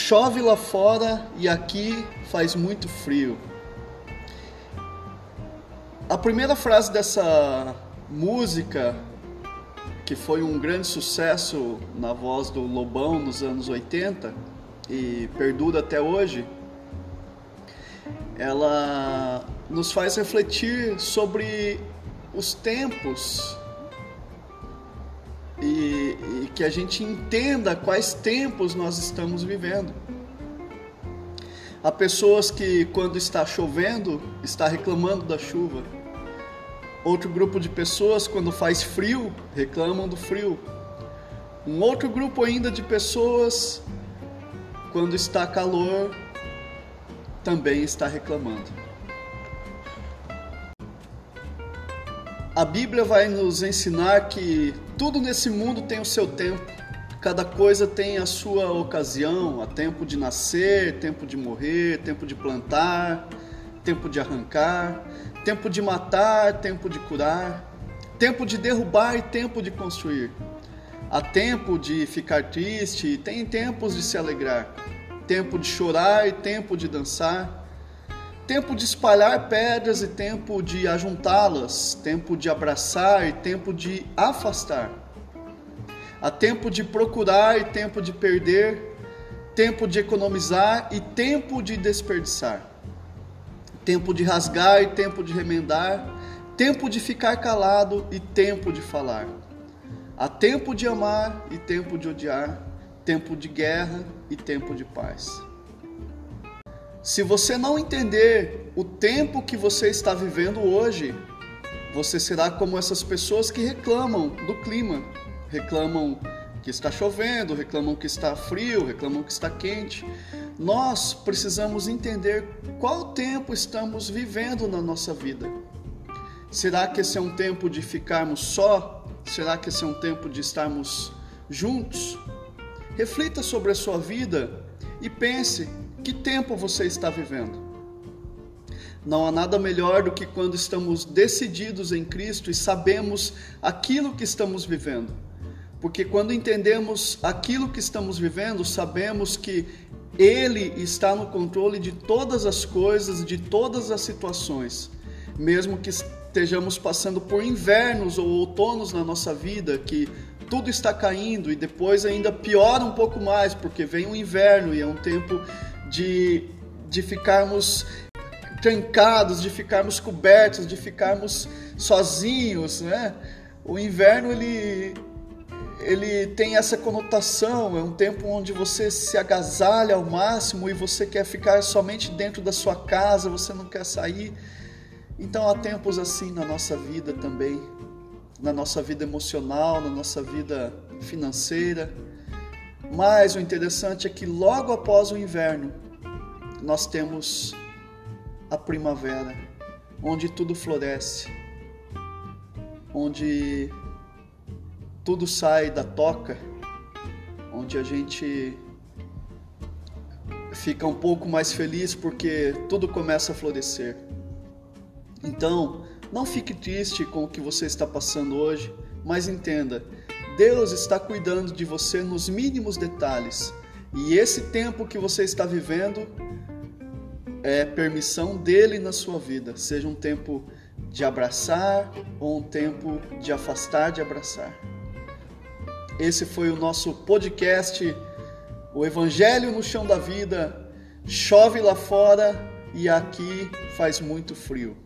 Chove lá fora e aqui faz muito frio. A primeira frase dessa música, que foi um grande sucesso na voz do Lobão nos anos 80 e perdura até hoje, ela nos faz refletir sobre os tempos e, e, que a gente entenda quais tempos nós estamos vivendo. Há pessoas que, quando está chovendo, está reclamando da chuva. Outro grupo de pessoas, quando faz frio, reclamam do frio. Um outro grupo ainda de pessoas, quando está calor, também está reclamando. A Bíblia vai nos ensinar que tudo nesse mundo tem o seu tempo. Cada coisa tem a sua ocasião, há tempo de nascer, tempo de morrer, tempo de plantar, tempo de arrancar, tempo de matar, tempo de curar, tempo de derrubar e tempo de construir. Há tempo de ficar triste, tem tempos de se alegrar tempo de chorar e tempo de dançar, tempo de espalhar pedras e tempo de ajuntá-las, tempo de abraçar e tempo de afastar. Há tempo de procurar e tempo de perder, tempo de economizar e tempo de desperdiçar, tempo de rasgar e tempo de remendar, tempo de ficar calado e tempo de falar. Há tempo de amar e tempo de odiar, tempo de guerra e tempo de paz. Se você não entender o tempo que você está vivendo hoje, você será como essas pessoas que reclamam do clima, reclamam que está chovendo, reclamam que está frio, reclamam que está quente. Nós precisamos entender qual tempo estamos vivendo na nossa vida. Será que esse é um tempo de ficarmos só? Será que esse é um tempo de estarmos juntos? Reflita sobre a sua vida e pense que tempo você está vivendo. Não há nada melhor do que quando estamos decididos em Cristo e sabemos aquilo que estamos vivendo. Porque quando entendemos aquilo que estamos vivendo, sabemos que Ele está no controle de todas as coisas, de todas as situações. Mesmo que estejamos passando por invernos ou outonos na nossa vida, que tudo está caindo e depois ainda piora um pouco mais, porque vem o inverno e é um tempo de, de ficarmos trancados, de ficarmos cobertos, de ficarmos sozinhos, né? O inverno ele ele tem essa conotação, é um tempo onde você se agasalha ao máximo e você quer ficar somente dentro da sua casa, você não quer sair. Então há tempos assim na nossa vida também na nossa vida emocional, na nossa vida financeira. Mas o interessante é que logo após o inverno, nós temos a primavera, onde tudo floresce, onde tudo sai da toca, onde a gente fica um pouco mais feliz porque tudo começa a florescer. Então, não fique triste com o que você está passando hoje, mas entenda: Deus está cuidando de você nos mínimos detalhes. E esse tempo que você está vivendo é permissão dele na sua vida, seja um tempo de abraçar ou um tempo de afastar de abraçar. Esse foi o nosso podcast, o Evangelho no Chão da Vida. Chove lá fora e aqui faz muito frio.